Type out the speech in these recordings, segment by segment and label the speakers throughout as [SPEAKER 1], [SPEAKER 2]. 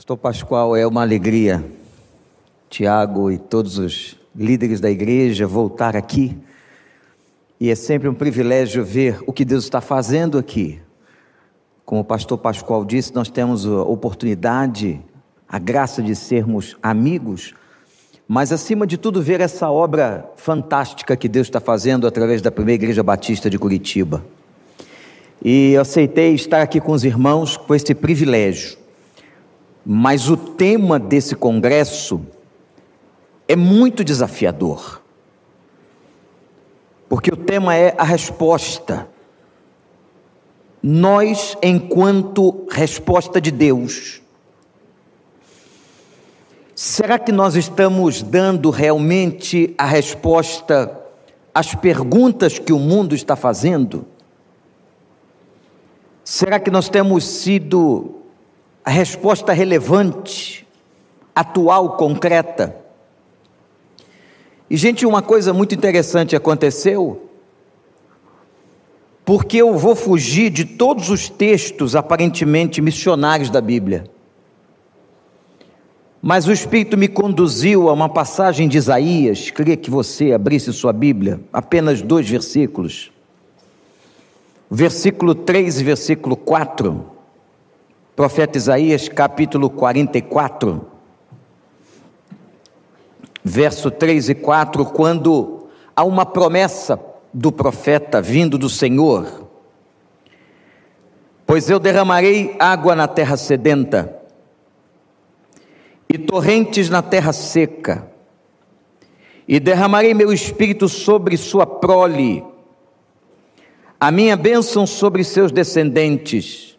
[SPEAKER 1] Pastor Pascoal, é uma alegria, Tiago e todos os líderes da igreja voltar aqui. E é sempre um privilégio ver o que Deus está fazendo aqui. Como o pastor Pascoal disse, nós temos a oportunidade, a graça de sermos amigos, mas acima de tudo, ver essa obra fantástica que Deus está fazendo através da primeira igreja batista de Curitiba. E eu aceitei estar aqui com os irmãos com esse privilégio. Mas o tema desse congresso é muito desafiador. Porque o tema é a resposta. Nós, enquanto resposta de Deus, será que nós estamos dando realmente a resposta às perguntas que o mundo está fazendo? Será que nós temos sido a resposta relevante, atual, concreta. E, gente, uma coisa muito interessante aconteceu, porque eu vou fugir de todos os textos aparentemente missionários da Bíblia. Mas o Espírito me conduziu a uma passagem de Isaías, queria que você abrisse sua Bíblia, apenas dois versículos. Versículo 3 e versículo 4 profeta Isaías, capítulo 44, verso 3 e 4, quando há uma promessa do profeta vindo do Senhor: Pois eu derramarei água na terra sedenta, e torrentes na terra seca, e derramarei meu espírito sobre sua prole, a minha bênção sobre seus descendentes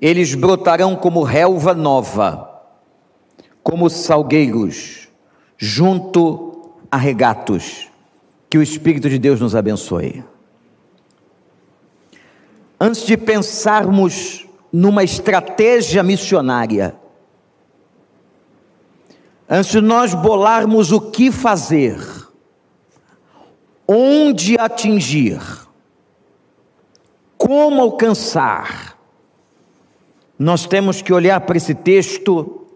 [SPEAKER 1] eles brotarão como relva nova, como salgueiros, junto a regatos. Que o Espírito de Deus nos abençoe. Antes de pensarmos numa estratégia missionária, antes de nós bolarmos o que fazer, onde atingir, como alcançar, nós temos que olhar para esse texto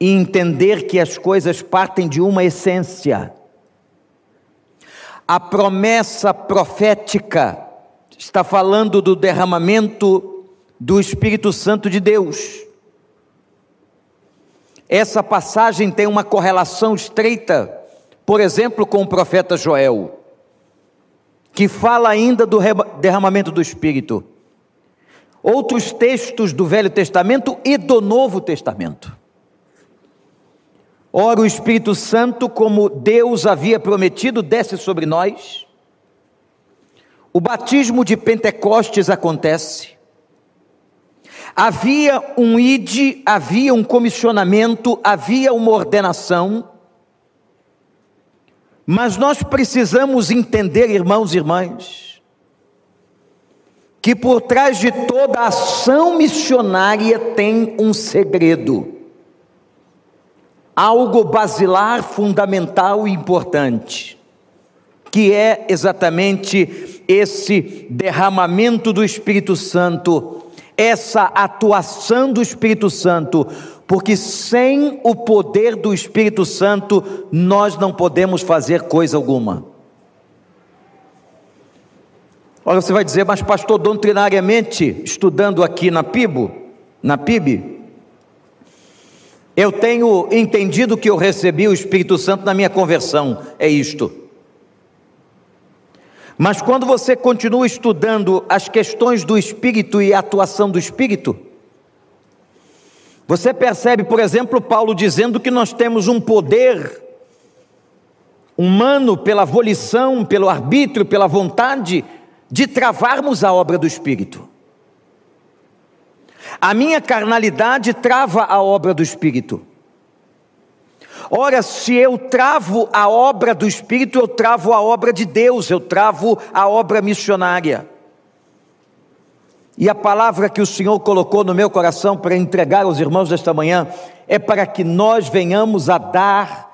[SPEAKER 1] e entender que as coisas partem de uma essência. A promessa profética está falando do derramamento do Espírito Santo de Deus. Essa passagem tem uma correlação estreita, por exemplo, com o profeta Joel, que fala ainda do derramamento do Espírito outros textos do Velho Testamento e do Novo Testamento. Ora, o Espírito Santo, como Deus havia prometido, desce sobre nós. O batismo de Pentecostes acontece. Havia um ide, havia um comissionamento, havia uma ordenação. Mas nós precisamos entender, irmãos e irmãs, que por trás de toda ação missionária tem um segredo, algo basilar, fundamental e importante, que é exatamente esse derramamento do Espírito Santo, essa atuação do Espírito Santo, porque sem o poder do Espírito Santo nós não podemos fazer coisa alguma. Olha, você vai dizer, mas pastor, doutrinariamente, estudando aqui na PIBO, na PIB, eu tenho entendido que eu recebi o Espírito Santo na minha conversão, é isto. Mas quando você continua estudando as questões do Espírito e a atuação do Espírito, você percebe, por exemplo, Paulo dizendo que nós temos um poder humano pela volição, pelo arbítrio, pela vontade, de travarmos a obra do Espírito. A minha carnalidade trava a obra do Espírito. Ora, se eu travo a obra do Espírito, eu travo a obra de Deus, eu travo a obra missionária. E a palavra que o Senhor colocou no meu coração para entregar aos irmãos desta manhã é para que nós venhamos a dar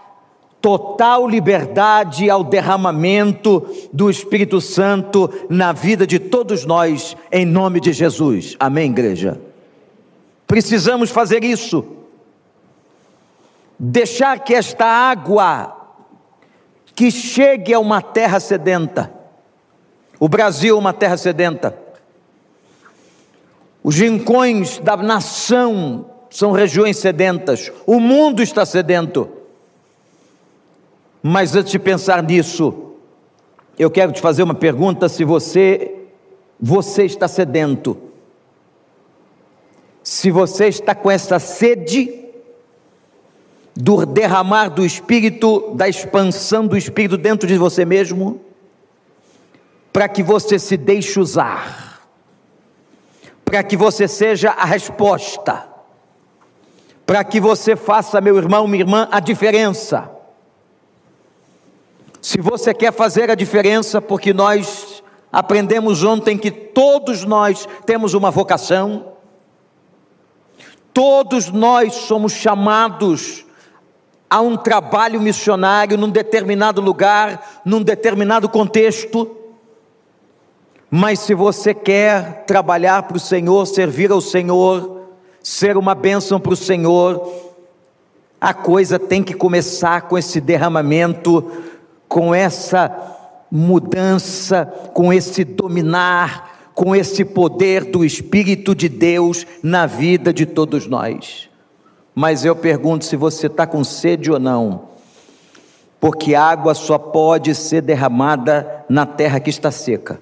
[SPEAKER 1] total liberdade ao derramamento do Espírito Santo na vida de todos nós, em nome de Jesus. Amém, igreja? Precisamos fazer isso. Deixar que esta água que chegue a uma terra sedenta. O Brasil é uma terra sedenta. Os rincões da nação são regiões sedentas. O mundo está sedento. Mas antes de pensar nisso, eu quero te fazer uma pergunta: se você você está sedento, se você está com essa sede do derramar do Espírito, da expansão do Espírito dentro de você mesmo, para que você se deixe usar, para que você seja a resposta, para que você faça, meu irmão, minha irmã, a diferença. Se você quer fazer a diferença, porque nós aprendemos ontem que todos nós temos uma vocação, todos nós somos chamados a um trabalho missionário num determinado lugar, num determinado contexto. Mas se você quer trabalhar para o Senhor, servir ao Senhor, ser uma bênção para o Senhor, a coisa tem que começar com esse derramamento com essa mudança, com esse dominar, com esse poder do Espírito de Deus na vida de todos nós. Mas eu pergunto se você está com sede ou não, porque água só pode ser derramada na terra que está seca.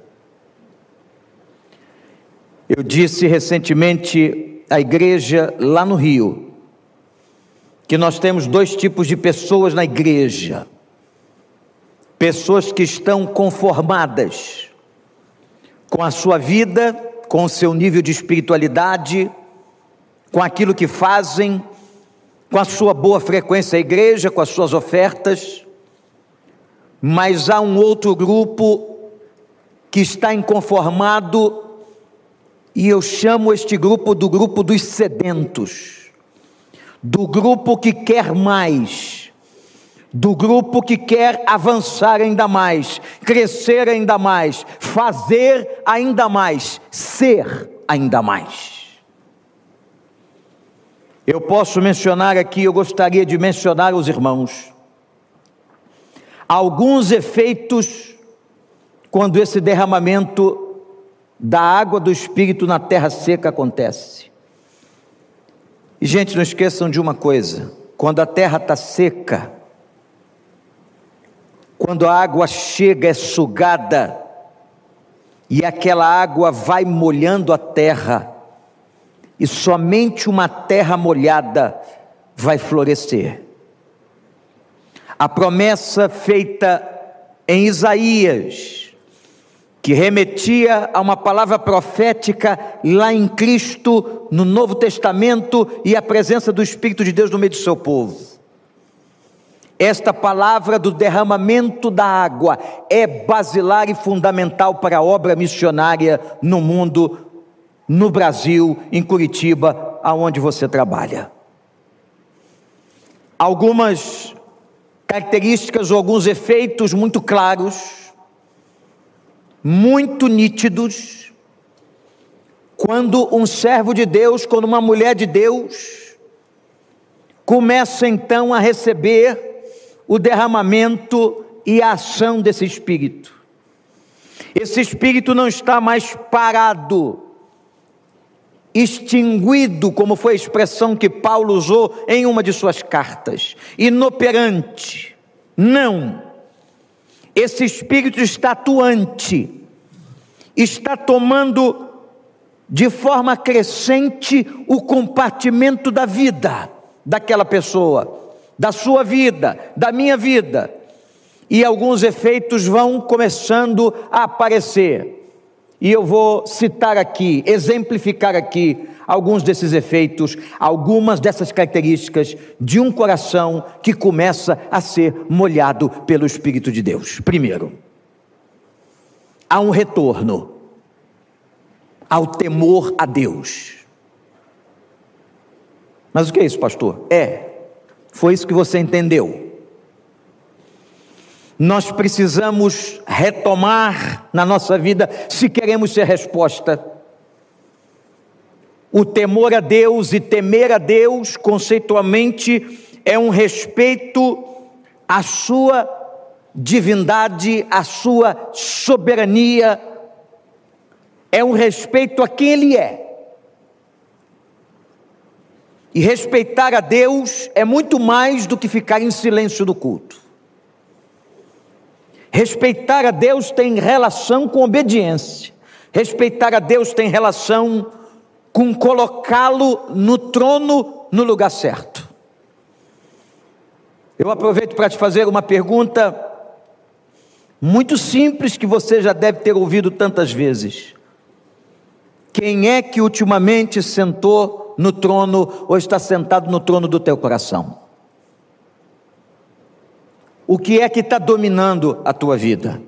[SPEAKER 1] Eu disse recentemente à igreja lá no Rio, que nós temos dois tipos de pessoas na igreja pessoas que estão conformadas com a sua vida, com o seu nível de espiritualidade, com aquilo que fazem, com a sua boa frequência à igreja, com as suas ofertas, mas há um outro grupo que está inconformado, e eu chamo este grupo do grupo dos sedentos, do grupo que quer mais, do grupo que quer avançar ainda mais, crescer ainda mais, fazer ainda mais, ser ainda mais. Eu posso mencionar aqui, eu gostaria de mencionar os irmãos, alguns efeitos quando esse derramamento da água do Espírito na terra seca acontece. E, gente, não esqueçam de uma coisa: quando a terra está seca, quando a água chega, é sugada, e aquela água vai molhando a terra, e somente uma terra molhada vai florescer. A promessa feita em Isaías, que remetia a uma palavra profética lá em Cristo, no Novo Testamento, e a presença do Espírito de Deus no meio do seu povo. Esta palavra do derramamento da água é basilar e fundamental para a obra missionária no mundo, no Brasil, em Curitiba, aonde você trabalha. Algumas características ou alguns efeitos muito claros, muito nítidos, quando um servo de Deus, quando uma mulher de Deus, começa então a receber o derramamento e a ação desse Espírito. Esse Espírito não está mais parado, extinguido, como foi a expressão que Paulo usou em uma de suas cartas, inoperante. Não. Esse Espírito está atuante, está tomando de forma crescente o compartimento da vida daquela pessoa da sua vida, da minha vida, e alguns efeitos vão começando a aparecer. E eu vou citar aqui, exemplificar aqui alguns desses efeitos, algumas dessas características de um coração que começa a ser molhado pelo Espírito de Deus. Primeiro, há um retorno ao temor a Deus. Mas o que é isso, pastor? É foi isso que você entendeu. Nós precisamos retomar na nossa vida, se queremos ser resposta, O temor a Deus e temer a Deus, conceitualmente, é um respeito à sua divindade, à sua soberania, é um respeito a quem Ele é. E respeitar a Deus é muito mais do que ficar em silêncio do culto. Respeitar a Deus tem relação com obediência. Respeitar a Deus tem relação com colocá-lo no trono no lugar certo. Eu aproveito para te fazer uma pergunta muito simples que você já deve ter ouvido tantas vezes. Quem é que ultimamente sentou no trono ou está sentado no trono do teu coração? O que é que está dominando a tua vida?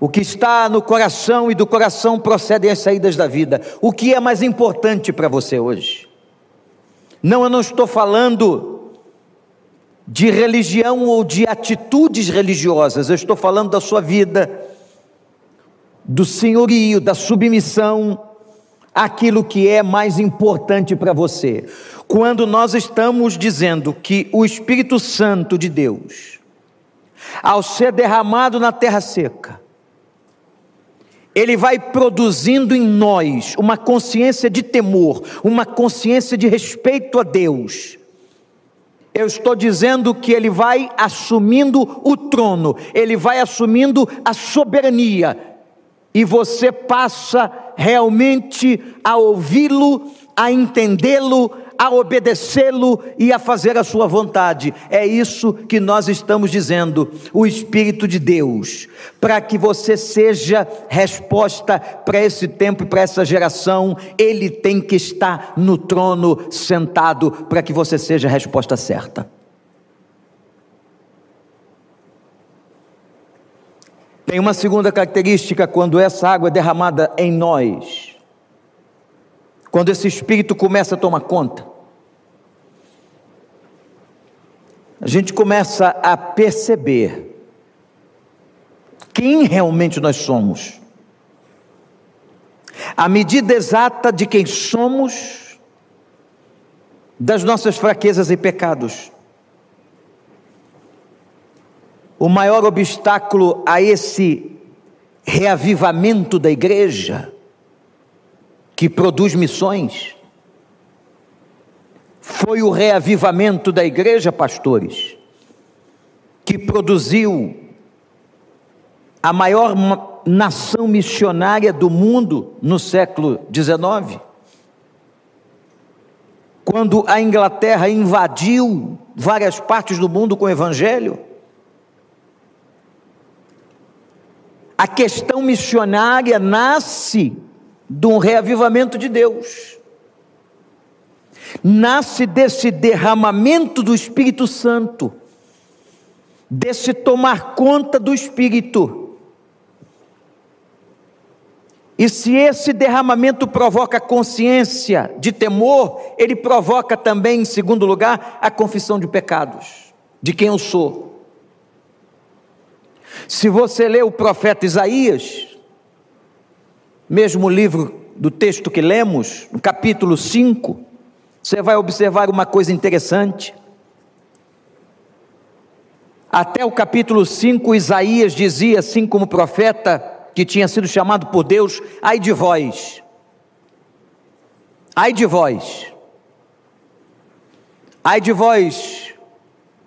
[SPEAKER 1] O que está no coração e do coração procedem as saídas da vida. O que é mais importante para você hoje? Não, eu não estou falando de religião ou de atitudes religiosas, eu estou falando da sua vida, do senhorio, da submissão àquilo que é mais importante para você. Quando nós estamos dizendo que o Espírito Santo de Deus, ao ser derramado na terra seca, ele vai produzindo em nós uma consciência de temor, uma consciência de respeito a Deus. Eu estou dizendo que ele vai assumindo o trono, ele vai assumindo a soberania, e você passa realmente a ouvi-lo, a entendê-lo, a obedecê-lo e a fazer a sua vontade. É isso que nós estamos dizendo, o Espírito de Deus, para que você seja resposta para esse tempo e para essa geração, ele tem que estar no trono sentado para que você seja a resposta certa. Tem uma segunda característica quando essa água é derramada em nós. Quando esse espírito começa a tomar conta. A gente começa a perceber quem realmente nós somos. A medida exata de quem somos, das nossas fraquezas e pecados. O maior obstáculo a esse reavivamento da igreja, que produz missões, foi o reavivamento da igreja, pastores, que produziu a maior nação missionária do mundo no século XIX. Quando a Inglaterra invadiu várias partes do mundo com o Evangelho, A questão missionária nasce de um reavivamento de Deus. Nasce desse derramamento do Espírito Santo, desse tomar conta do Espírito. E se esse derramamento provoca consciência de temor, ele provoca também, em segundo lugar, a confissão de pecados, de quem eu sou. Se você lê o profeta Isaías, mesmo livro do texto que lemos, no capítulo 5, você vai observar uma coisa interessante. Até o capítulo 5, Isaías dizia, assim como profeta que tinha sido chamado por Deus: ai de vós, ai de vós, ai de vós,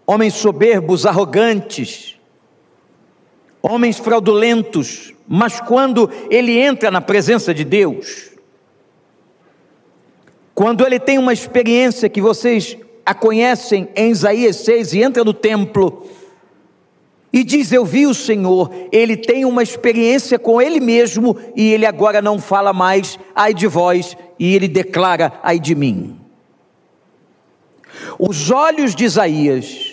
[SPEAKER 1] homens soberbos, arrogantes, homens fraudulentos, mas quando ele entra na presença de Deus, quando ele tem uma experiência que vocês a conhecem em Isaías 6 e entra no templo e diz: Eu vi o Senhor, ele tem uma experiência com ele mesmo e ele agora não fala mais, ai de vós, e ele declara, ai de mim. Os olhos de Isaías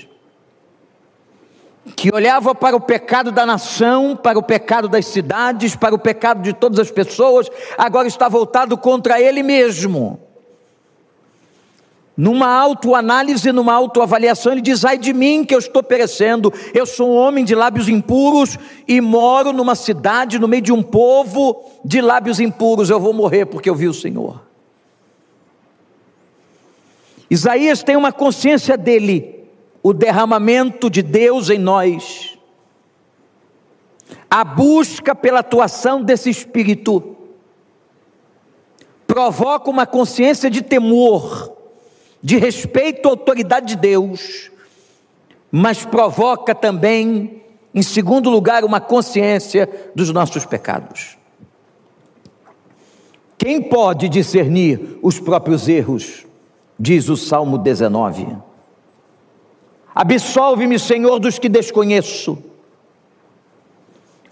[SPEAKER 1] que olhava para o pecado da nação, para o pecado das cidades, para o pecado de todas as pessoas, agora está voltado contra ele mesmo. numa autoanálise, numa autoavaliação, ele diz: ai de mim que eu estou perecendo, eu sou um homem de lábios impuros e moro numa cidade, no meio de um povo de lábios impuros, eu vou morrer porque eu vi o Senhor. Isaías tem uma consciência dele, o derramamento de Deus em nós, a busca pela atuação desse Espírito, provoca uma consciência de temor, de respeito à autoridade de Deus, mas provoca também, em segundo lugar, uma consciência dos nossos pecados. Quem pode discernir os próprios erros? Diz o Salmo 19. Absolve-me, Senhor, dos que desconheço.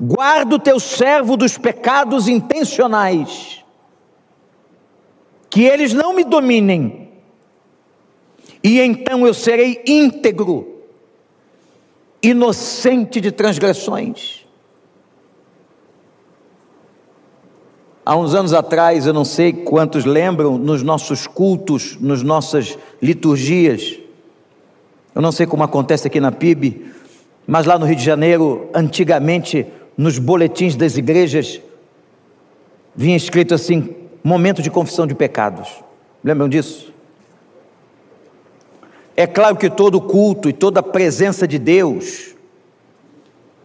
[SPEAKER 1] Guarda o teu servo dos pecados intencionais, que eles não me dominem e então eu serei íntegro, inocente de transgressões. Há uns anos atrás, eu não sei quantos lembram, nos nossos cultos, nas nossas liturgias, eu não sei como acontece aqui na PIB, mas lá no Rio de Janeiro, antigamente, nos boletins das igrejas, vinha escrito assim: momento de confissão de pecados. Lembram disso? É claro que todo culto e toda presença de Deus,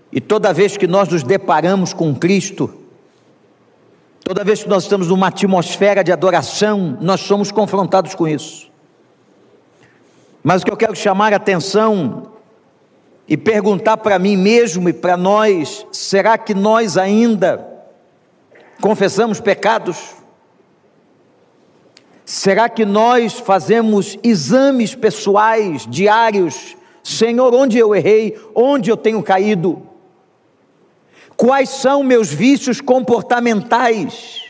[SPEAKER 1] e toda vez que nós nos deparamos com Cristo, toda vez que nós estamos numa atmosfera de adoração, nós somos confrontados com isso. Mas o que eu quero chamar a atenção e perguntar para mim mesmo e para nós: será que nós ainda confessamos pecados? Será que nós fazemos exames pessoais, diários? Senhor, onde eu errei? Onde eu tenho caído? Quais são meus vícios comportamentais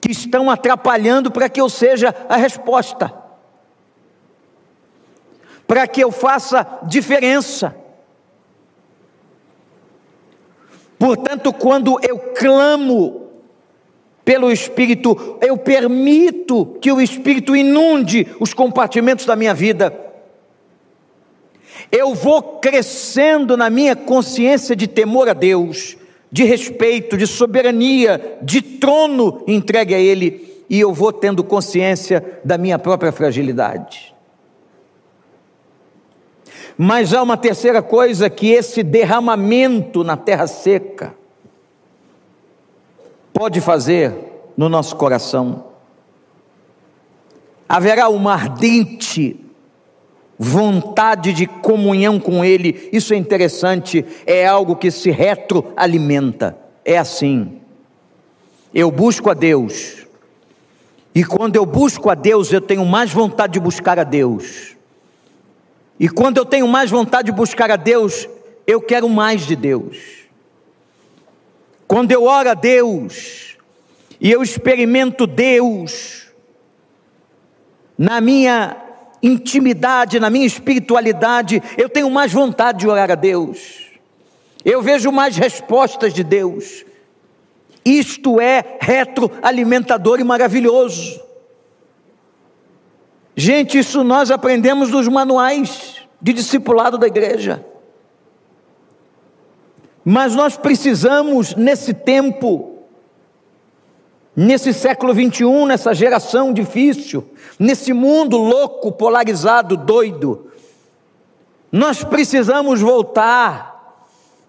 [SPEAKER 1] que estão atrapalhando para que eu seja a resposta? Para que eu faça diferença? Portanto, quando eu clamo pelo Espírito, eu permito que o Espírito inunde os compartimentos da minha vida. Eu vou crescendo na minha consciência de temor a Deus, de respeito, de soberania, de trono entregue a Ele, e eu vou tendo consciência da minha própria fragilidade. Mas há uma terceira coisa que esse derramamento na terra seca, pode fazer no nosso coração. Haverá uma ardente vontade de comunhão com Ele, isso é interessante, é algo que se retroalimenta. É assim. Eu busco a Deus, e quando eu busco a Deus, eu tenho mais vontade de buscar a Deus. E quando eu tenho mais vontade de buscar a Deus, eu quero mais de Deus. Quando eu oro a Deus e eu experimento Deus na minha intimidade, na minha espiritualidade, eu tenho mais vontade de orar a Deus. Eu vejo mais respostas de Deus. Isto é retroalimentador e maravilhoso. Gente, isso nós aprendemos nos manuais de discipulado da igreja. Mas nós precisamos, nesse tempo, nesse século 21, nessa geração difícil, nesse mundo louco, polarizado, doido, nós precisamos voltar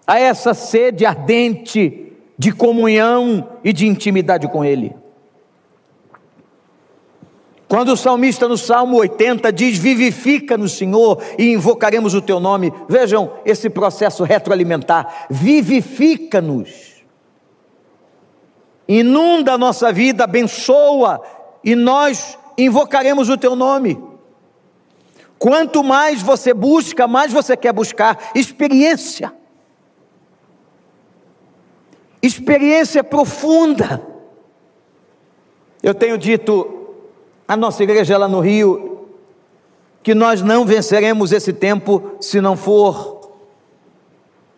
[SPEAKER 1] a essa sede ardente de comunhão e de intimidade com Ele. Quando o salmista no Salmo 80 diz: Vivifica no Senhor e invocaremos o teu nome. Vejam esse processo retroalimentar. Vivifica-nos. Inunda a nossa vida, abençoa e nós invocaremos o teu nome. Quanto mais você busca, mais você quer buscar experiência. Experiência profunda. Eu tenho dito a nossa igreja lá no Rio, que nós não venceremos esse tempo se não for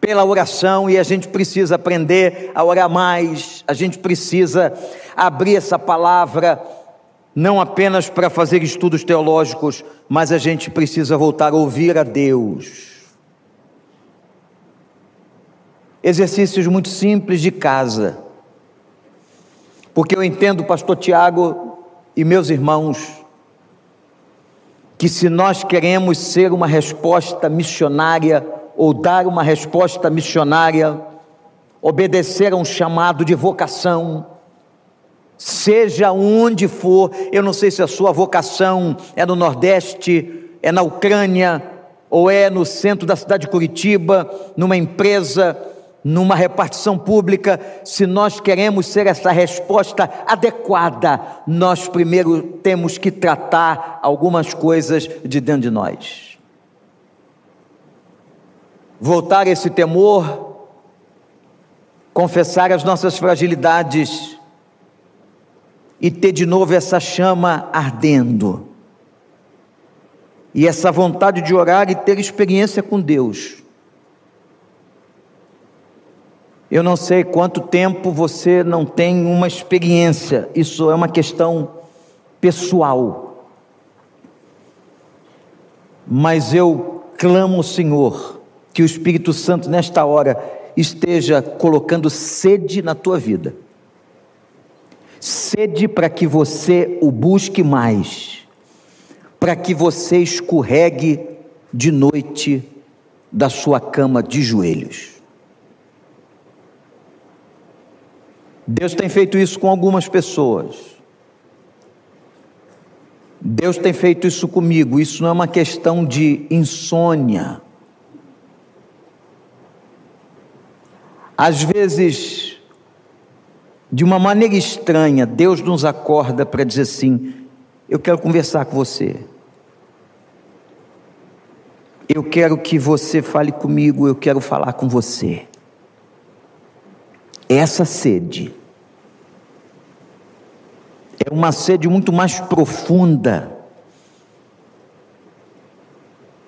[SPEAKER 1] pela oração e a gente precisa aprender a orar mais, a gente precisa abrir essa palavra não apenas para fazer estudos teológicos, mas a gente precisa voltar a ouvir a Deus. Exercícios muito simples de casa. Porque eu entendo, pastor Tiago e meus irmãos, que se nós queremos ser uma resposta missionária ou dar uma resposta missionária, obedecer a um chamado de vocação, seja onde for, eu não sei se a sua vocação é no Nordeste, é na Ucrânia, ou é no centro da cidade de Curitiba, numa empresa, numa repartição pública, se nós queremos ser essa resposta adequada, nós primeiro temos que tratar algumas coisas de dentro de nós. Voltar esse temor, confessar as nossas fragilidades, e ter de novo essa chama ardendo. E essa vontade de orar e ter experiência com Deus. Eu não sei quanto tempo você não tem uma experiência, isso é uma questão pessoal. Mas eu clamo Senhor que o Espírito Santo nesta hora esteja colocando sede na tua vida sede para que você o busque mais, para que você escorregue de noite da sua cama de joelhos. Deus tem feito isso com algumas pessoas. Deus tem feito isso comigo. Isso não é uma questão de insônia. Às vezes, de uma maneira estranha, Deus nos acorda para dizer assim: Eu quero conversar com você. Eu quero que você fale comigo, eu quero falar com você. Essa sede é uma sede muito mais profunda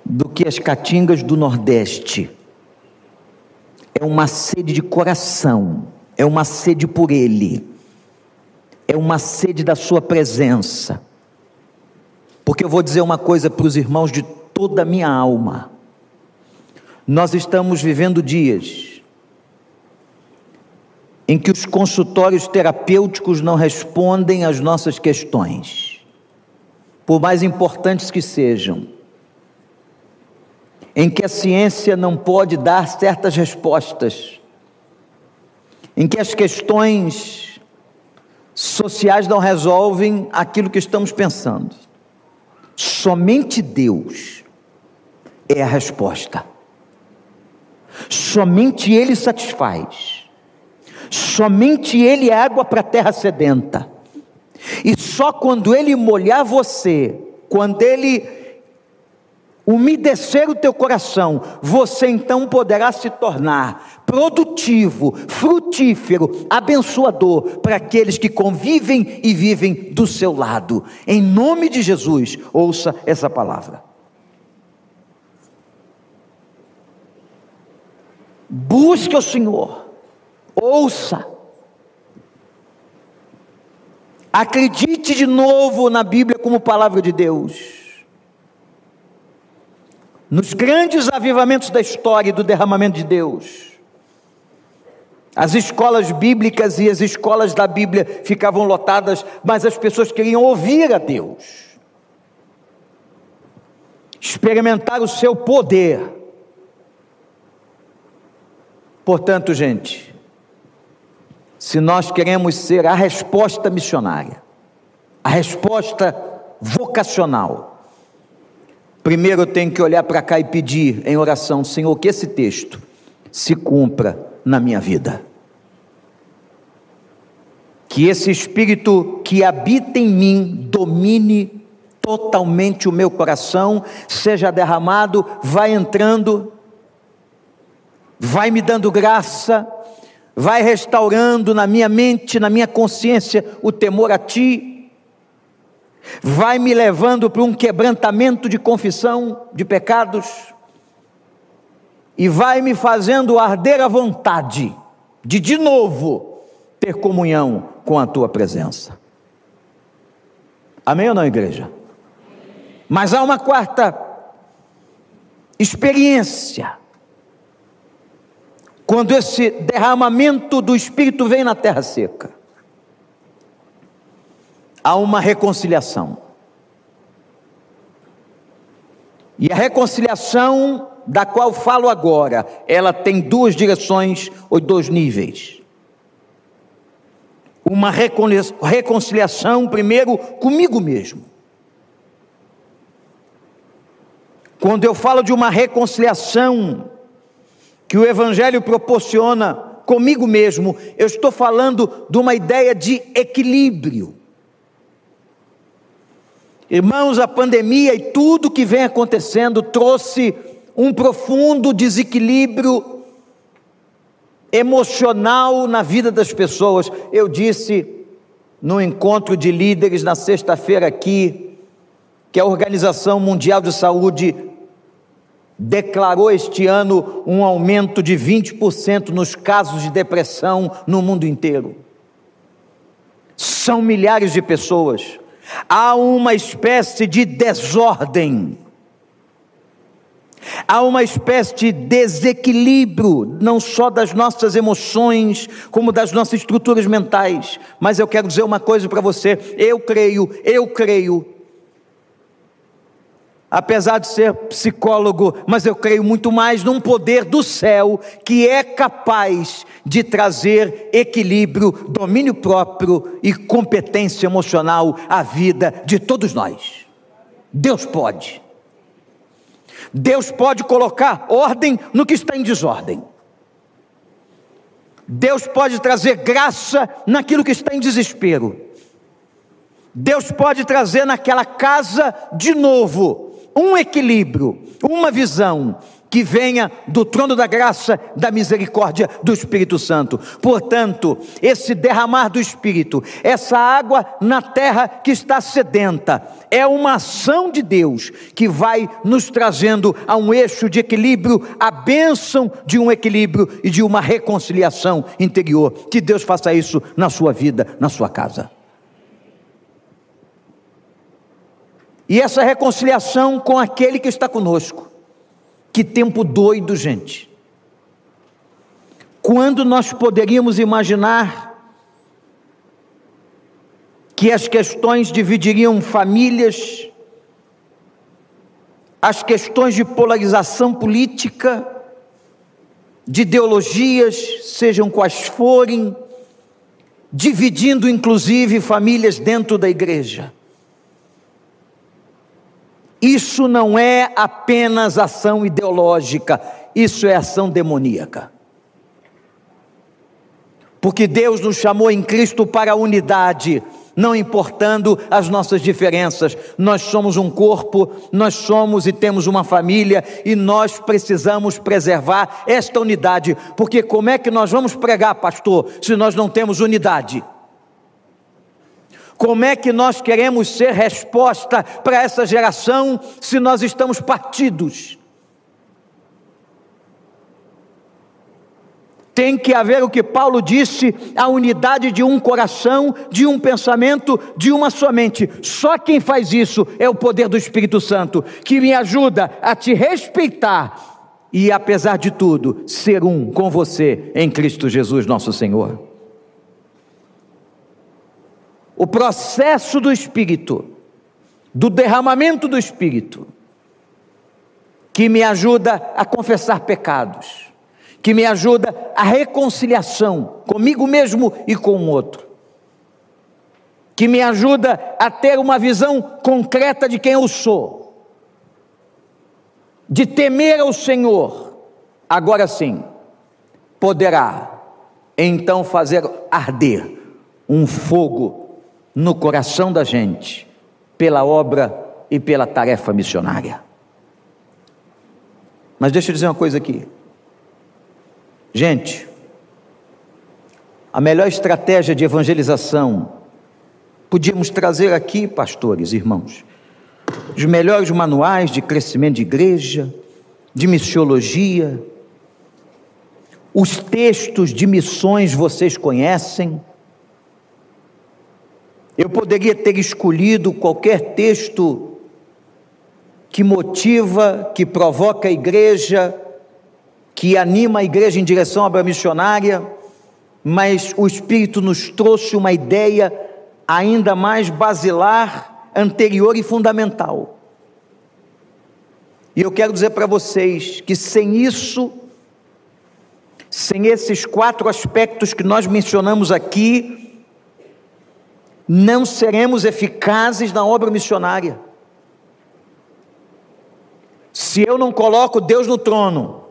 [SPEAKER 1] do que as caatingas do Nordeste. É uma sede de coração é uma sede por Ele, é uma sede da Sua presença. Porque eu vou dizer uma coisa para os irmãos de toda a minha alma: nós estamos vivendo dias em que os consultórios terapêuticos não respondem às nossas questões, por mais importantes que sejam, em que a ciência não pode dar certas respostas em que as questões sociais não resolvem aquilo que estamos pensando. Somente Deus é a resposta. Somente Ele satisfaz. Somente Ele é água para a terra sedenta. E só quando Ele molhar você, quando Ele umedecer o teu coração, você então poderá se tornar produtivo, frutífero, abençoador para aqueles que convivem e vivem do seu lado. Em nome de Jesus, ouça essa palavra. Busque o Senhor, ouça, acredite de novo na Bíblia como palavra de Deus nos grandes avivamentos da história e do derramamento de Deus. As escolas bíblicas e as escolas da Bíblia ficavam lotadas, mas as pessoas queriam ouvir a Deus, experimentar o seu poder. Portanto, gente, se nós queremos ser a resposta missionária, a resposta vocacional, Primeiro eu tenho que olhar para cá e pedir em oração, Senhor, que esse texto se cumpra na minha vida. Que esse Espírito que habita em mim domine totalmente o meu coração, seja derramado, vai entrando, vai me dando graça, vai restaurando na minha mente, na minha consciência o temor a Ti, vai me levando para um quebrantamento de confissão de pecados e vai me fazendo arder a vontade de de novo ter comunhão com a tua presença. Amém ou não, igreja? Mas há uma quarta experiência. Quando esse derramamento do Espírito vem na terra seca, há uma reconciliação. E a reconciliação da qual falo agora, ela tem duas direções ou dois níveis. Uma reconciliação, primeiro, comigo mesmo. Quando eu falo de uma reconciliação que o Evangelho proporciona comigo mesmo, eu estou falando de uma ideia de equilíbrio. Irmãos, a pandemia e tudo que vem acontecendo trouxe um profundo desequilíbrio emocional na vida das pessoas. Eu disse no encontro de líderes na sexta-feira aqui, que a Organização Mundial de Saúde declarou este ano um aumento de 20% nos casos de depressão no mundo inteiro. São milhares de pessoas. Há uma espécie de desordem Há uma espécie de desequilíbrio, não só das nossas emoções, como das nossas estruturas mentais. Mas eu quero dizer uma coisa para você: eu creio, eu creio. Apesar de ser psicólogo, mas eu creio muito mais num poder do céu que é capaz de trazer equilíbrio, domínio próprio e competência emocional à vida de todos nós. Deus pode. Deus pode colocar ordem no que está em desordem. Deus pode trazer graça naquilo que está em desespero. Deus pode trazer naquela casa de novo um equilíbrio, uma visão, que venha do trono da graça, da misericórdia do Espírito Santo. Portanto, esse derramar do Espírito, essa água na terra que está sedenta, é uma ação de Deus que vai nos trazendo a um eixo de equilíbrio, a bênção de um equilíbrio e de uma reconciliação interior. Que Deus faça isso na sua vida, na sua casa. E essa reconciliação com aquele que está conosco que tempo doido, gente. Quando nós poderíamos imaginar que as questões dividiriam famílias, as questões de polarização política, de ideologias, sejam quais forem, dividindo inclusive famílias dentro da igreja. Isso não é apenas ação ideológica, isso é ação demoníaca. Porque Deus nos chamou em Cristo para a unidade, não importando as nossas diferenças. Nós somos um corpo, nós somos e temos uma família e nós precisamos preservar esta unidade. Porque como é que nós vamos pregar, pastor, se nós não temos unidade? Como é que nós queremos ser resposta para essa geração se nós estamos partidos? Tem que haver o que Paulo disse, a unidade de um coração, de um pensamento, de uma só mente. Só quem faz isso é o poder do Espírito Santo, que me ajuda a te respeitar e, apesar de tudo, ser um com você em Cristo Jesus, nosso Senhor o processo do Espírito, do derramamento do Espírito, que me ajuda a confessar pecados, que me ajuda a reconciliação comigo mesmo e com o outro, que me ajuda a ter uma visão concreta de quem eu sou, de temer ao Senhor, agora sim, poderá então fazer arder um fogo no coração da gente pela obra e pela tarefa missionária. Mas deixa eu dizer uma coisa aqui. Gente, a melhor estratégia de evangelização, podíamos trazer aqui, pastores, irmãos, os melhores manuais de crescimento de igreja, de missiologia, os textos de missões vocês conhecem, Eu poderia ter escolhido qualquer texto que motiva, que provoca a igreja, que anima a igreja em direção à obra missionária, mas o Espírito nos trouxe uma ideia ainda mais basilar, anterior e fundamental. E eu quero dizer para vocês que sem isso, sem esses quatro aspectos que nós mencionamos aqui, não seremos eficazes na obra missionária. Se eu não coloco Deus no trono,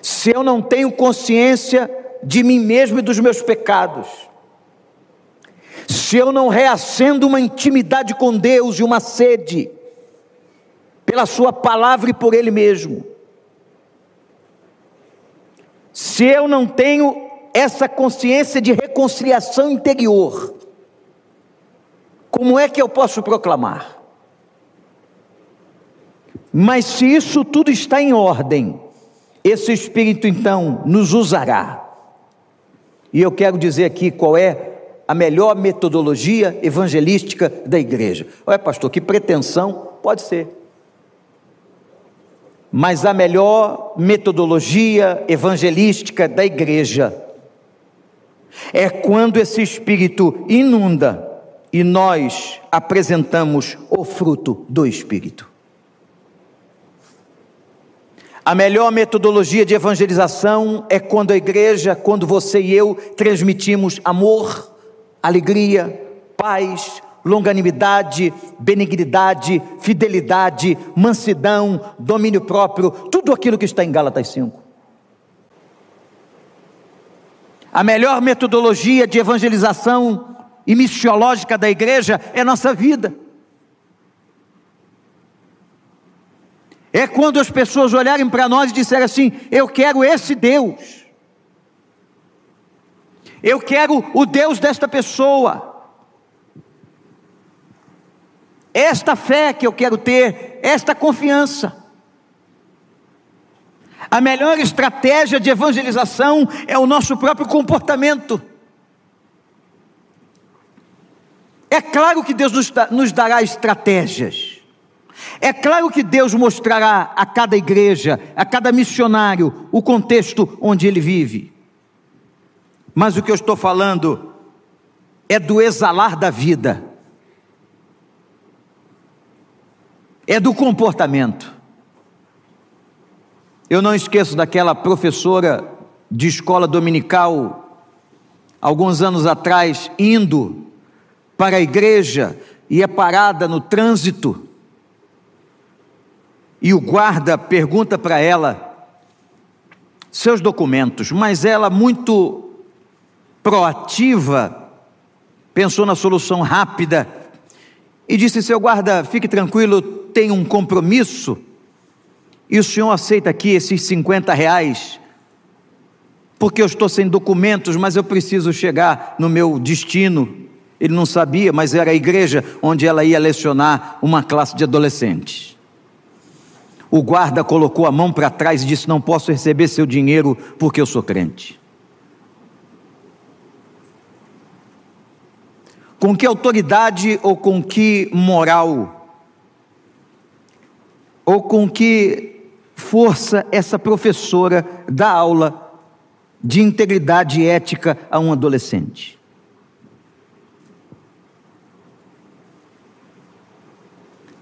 [SPEAKER 1] se eu não tenho consciência de mim mesmo e dos meus pecados, se eu não reacendo uma intimidade com Deus e uma sede, pela Sua palavra e por Ele mesmo, se eu não tenho essa consciência de reconciliação interior, como é que eu posso proclamar? Mas se isso tudo está em ordem, esse Espírito então nos usará. E eu quero dizer aqui qual é a melhor metodologia evangelística da igreja. Olha, pastor, que pretensão pode ser. Mas a melhor metodologia evangelística da igreja é quando esse espírito inunda e nós apresentamos o fruto do espírito. A melhor metodologia de evangelização é quando a igreja, quando você e eu transmitimos amor, alegria, paz, longanimidade, benignidade, fidelidade, mansidão, domínio próprio, tudo aquilo que está em Gálatas 5. A melhor metodologia de evangelização e missiológica da igreja é nossa vida. É quando as pessoas olharem para nós e disserem assim: Eu quero esse Deus. Eu quero o Deus desta pessoa. Esta fé que eu quero ter, esta confiança. A melhor estratégia de evangelização é o nosso próprio comportamento. É claro que Deus nos, nos dará estratégias. É claro que Deus mostrará a cada igreja, a cada missionário, o contexto onde ele vive. Mas o que eu estou falando é do exalar da vida, é do comportamento. Eu não esqueço daquela professora de escola dominical, alguns anos atrás, indo para a igreja e é parada no trânsito. E o guarda pergunta para ela seus documentos, mas ela, muito proativa, pensou na solução rápida e disse: Seu guarda, fique tranquilo, tem um compromisso e o senhor aceita aqui esses 50 reais, porque eu estou sem documentos, mas eu preciso chegar no meu destino. Ele não sabia, mas era a igreja onde ela ia lecionar uma classe de adolescentes. O guarda colocou a mão para trás e disse: Não posso receber seu dinheiro porque eu sou crente. Com que autoridade ou com que moral, ou com que força essa professora dá aula de integridade ética a um adolescente?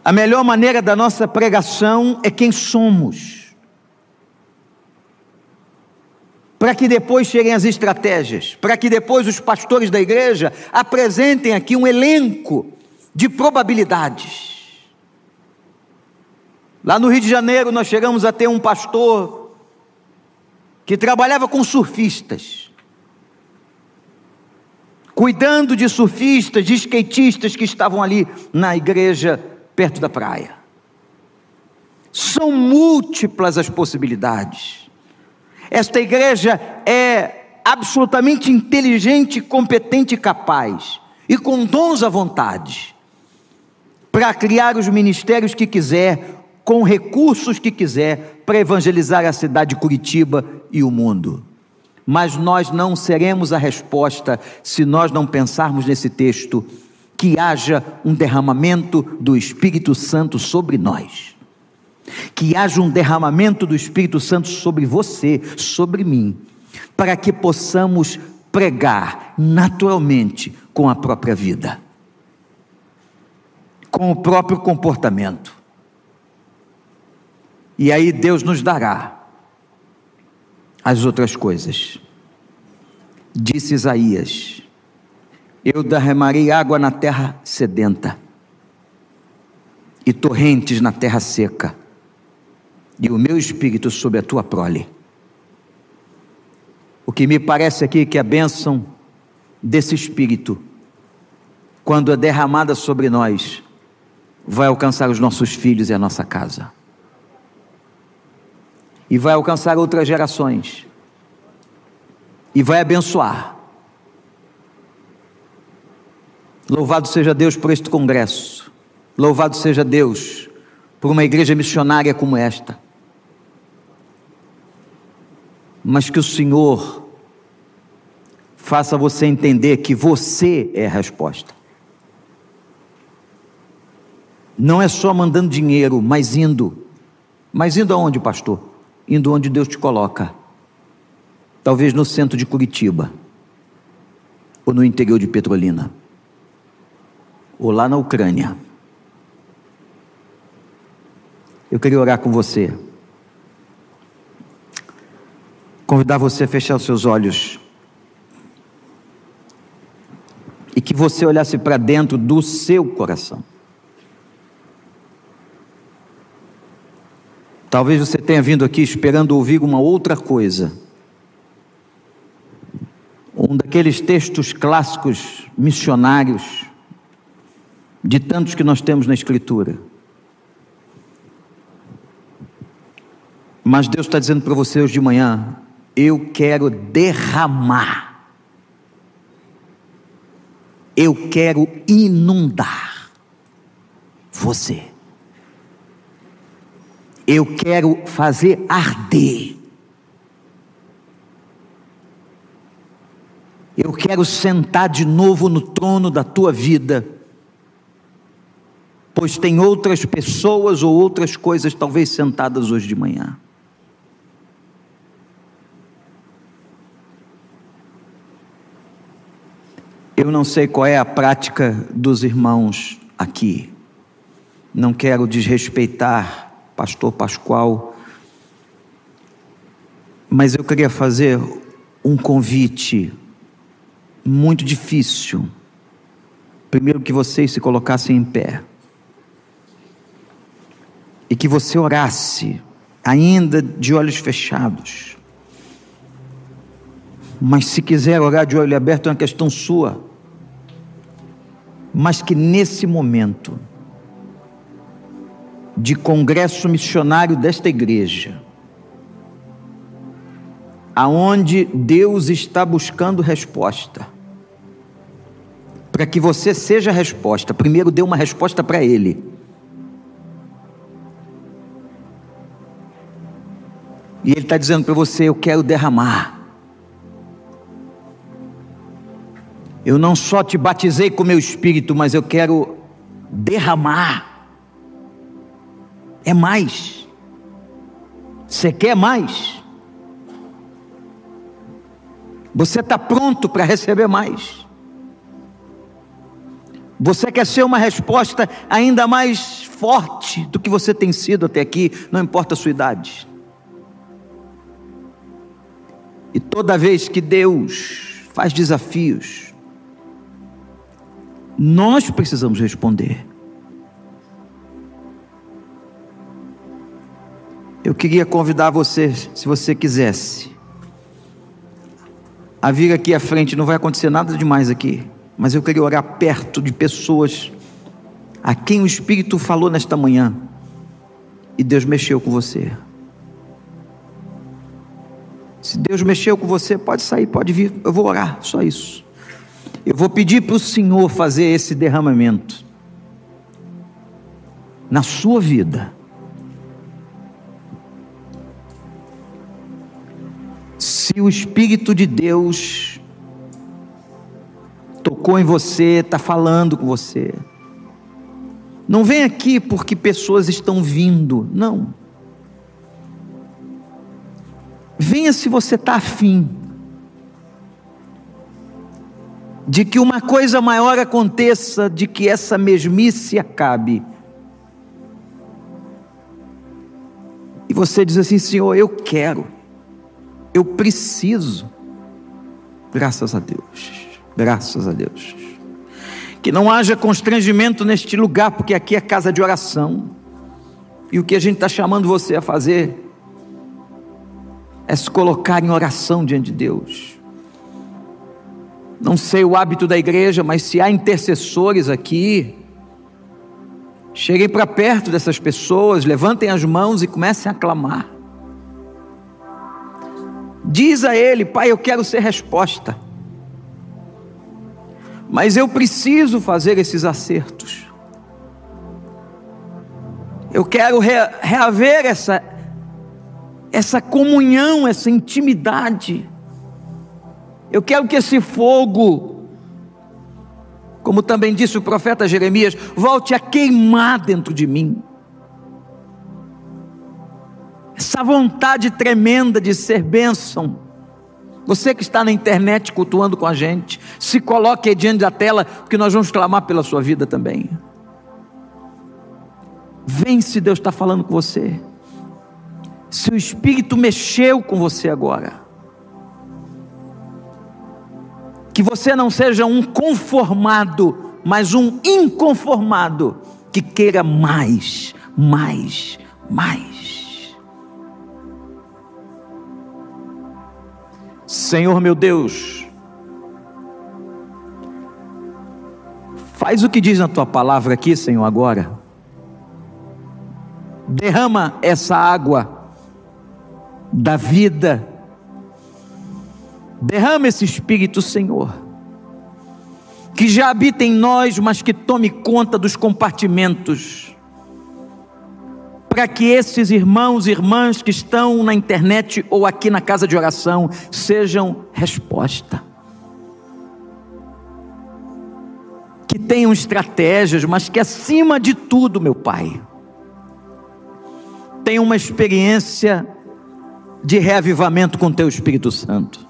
[SPEAKER 1] A melhor maneira da nossa pregação é quem somos. Para que depois cheguem as estratégias, para que depois os pastores da igreja apresentem aqui um elenco de probabilidades. Lá no Rio de Janeiro, nós chegamos a ter um pastor que trabalhava com surfistas, cuidando de surfistas, de skatistas que estavam ali na igreja perto da praia. São múltiplas as possibilidades. Esta igreja é absolutamente inteligente, competente e capaz, e com dons à vontade, para criar os ministérios que quiser, com recursos que quiser, para evangelizar a cidade de Curitiba e o mundo. Mas nós não seremos a resposta se nós não pensarmos nesse texto que haja um derramamento do Espírito Santo sobre nós. Que haja um derramamento do Espírito Santo sobre você, sobre mim, para que possamos pregar naturalmente com a própria vida, com o próprio comportamento. E aí Deus nos dará as outras coisas. Disse Isaías: Eu derramarei água na terra sedenta e torrentes na terra seca, e o meu espírito sobre a tua prole. O que me parece aqui é que a bênção desse espírito, quando é derramada sobre nós, vai alcançar os nossos filhos e a nossa casa e vai alcançar outras gerações e vai abençoar. Louvado seja Deus por este congresso. Louvado seja Deus por uma igreja missionária como esta. Mas que o Senhor faça você entender que você é a resposta. Não é só mandando dinheiro, mas indo. Mas indo aonde, pastor? Indo onde Deus te coloca. Talvez no centro de Curitiba, ou no interior de Petrolina, ou lá na Ucrânia. Eu queria orar com você. Convidar você a fechar os seus olhos. E que você olhasse para dentro do seu coração. Talvez você tenha vindo aqui esperando ouvir uma outra coisa. Um daqueles textos clássicos missionários, de tantos que nós temos na Escritura. Mas Deus está dizendo para você hoje de manhã: eu quero derramar, eu quero inundar você. Eu quero fazer arder. Eu quero sentar de novo no trono da tua vida, pois tem outras pessoas ou outras coisas talvez sentadas hoje de manhã. Eu não sei qual é a prática dos irmãos aqui, não quero desrespeitar pastor Pascoal. Mas eu queria fazer um convite muito difícil. Primeiro que vocês se colocassem em pé. E que você orasse, ainda de olhos fechados. Mas se quiser orar de olho aberto é uma questão sua. Mas que nesse momento de congresso missionário desta igreja, aonde Deus está buscando resposta. Para que você seja resposta, primeiro dê uma resposta para Ele. E Ele está dizendo para você: Eu quero derramar. Eu não só te batizei com meu espírito, mas eu quero derramar é mais. Você quer mais? Você está pronto para receber mais? Você quer ser uma resposta ainda mais forte do que você tem sido até aqui, não importa a sua idade. E toda vez que Deus faz desafios, nós precisamos responder. Eu queria convidar você, se você quisesse, a vir aqui à frente, não vai acontecer nada demais aqui, mas eu queria orar perto de pessoas a quem o Espírito falou nesta manhã e Deus mexeu com você. Se Deus mexeu com você, pode sair, pode vir, eu vou orar, só isso. Eu vou pedir para o Senhor fazer esse derramamento na sua vida Se o Espírito de Deus tocou em você, está falando com você, não vem aqui porque pessoas estão vindo, não. Venha se você está afim de que uma coisa maior aconteça, de que essa mesmice acabe. E você diz assim: Senhor, eu quero, eu preciso. Graças a Deus, graças a Deus. Que não haja constrangimento neste lugar, porque aqui é casa de oração. E o que a gente está chamando você a fazer é se colocar em oração diante de Deus. Não sei o hábito da igreja, mas se há intercessores aqui, cheguem para perto dessas pessoas, levantem as mãos e comecem a clamar. Diz a ele, Pai, eu quero ser resposta, mas eu preciso fazer esses acertos. Eu quero reaver essa, essa comunhão, essa intimidade. Eu quero que esse fogo, como também disse o profeta Jeremias, volte a queimar dentro de mim. Essa vontade tremenda de ser bênção. Você que está na internet cultuando com a gente, se coloque aí diante da tela, porque nós vamos clamar pela sua vida também. Vem se Deus está falando com você. Se o Espírito mexeu com você agora que você não seja um conformado, mas um inconformado, que queira mais, mais, mais. Senhor meu Deus, faz o que diz na tua palavra aqui, Senhor, agora. Derrama essa água da vida Derrama esse Espírito, Senhor, que já habita em nós, mas que tome conta dos compartimentos, para que esses irmãos e irmãs que estão na internet ou aqui na casa de oração sejam resposta. Que tenham estratégias, mas que acima de tudo, meu Pai, tenham uma experiência de reavivamento com Teu Espírito Santo.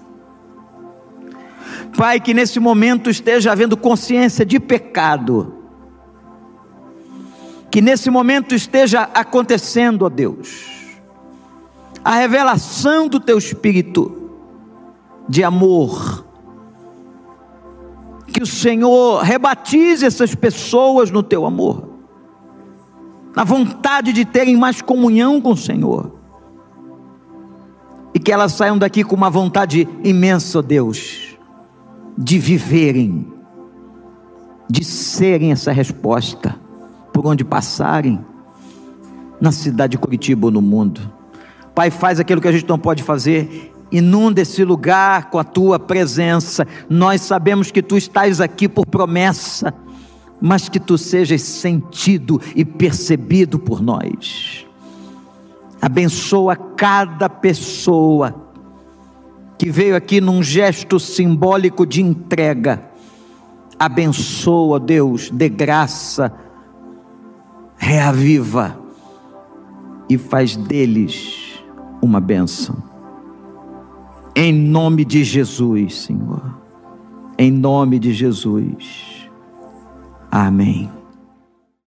[SPEAKER 1] Pai, que nesse momento esteja havendo consciência de pecado. Que nesse momento esteja acontecendo, ó Deus, a revelação do teu espírito de amor. Que o Senhor rebatize essas pessoas no teu amor, na vontade de terem mais comunhão com o Senhor, e que elas saiam daqui com uma vontade imensa, ó Deus de viverem, de serem essa resposta por onde passarem, na cidade de Curitiba ou no mundo. Pai, faz aquilo que a gente não pode fazer, inunda esse lugar com a tua presença. Nós sabemos que tu estás aqui por promessa, mas que tu sejas sentido e percebido por nós. Abençoa cada pessoa que veio aqui num gesto simbólico de entrega. Abençoa, Deus, de graça, reaviva e faz deles uma bênção. Em nome de Jesus, Senhor. Em nome de Jesus. Amém.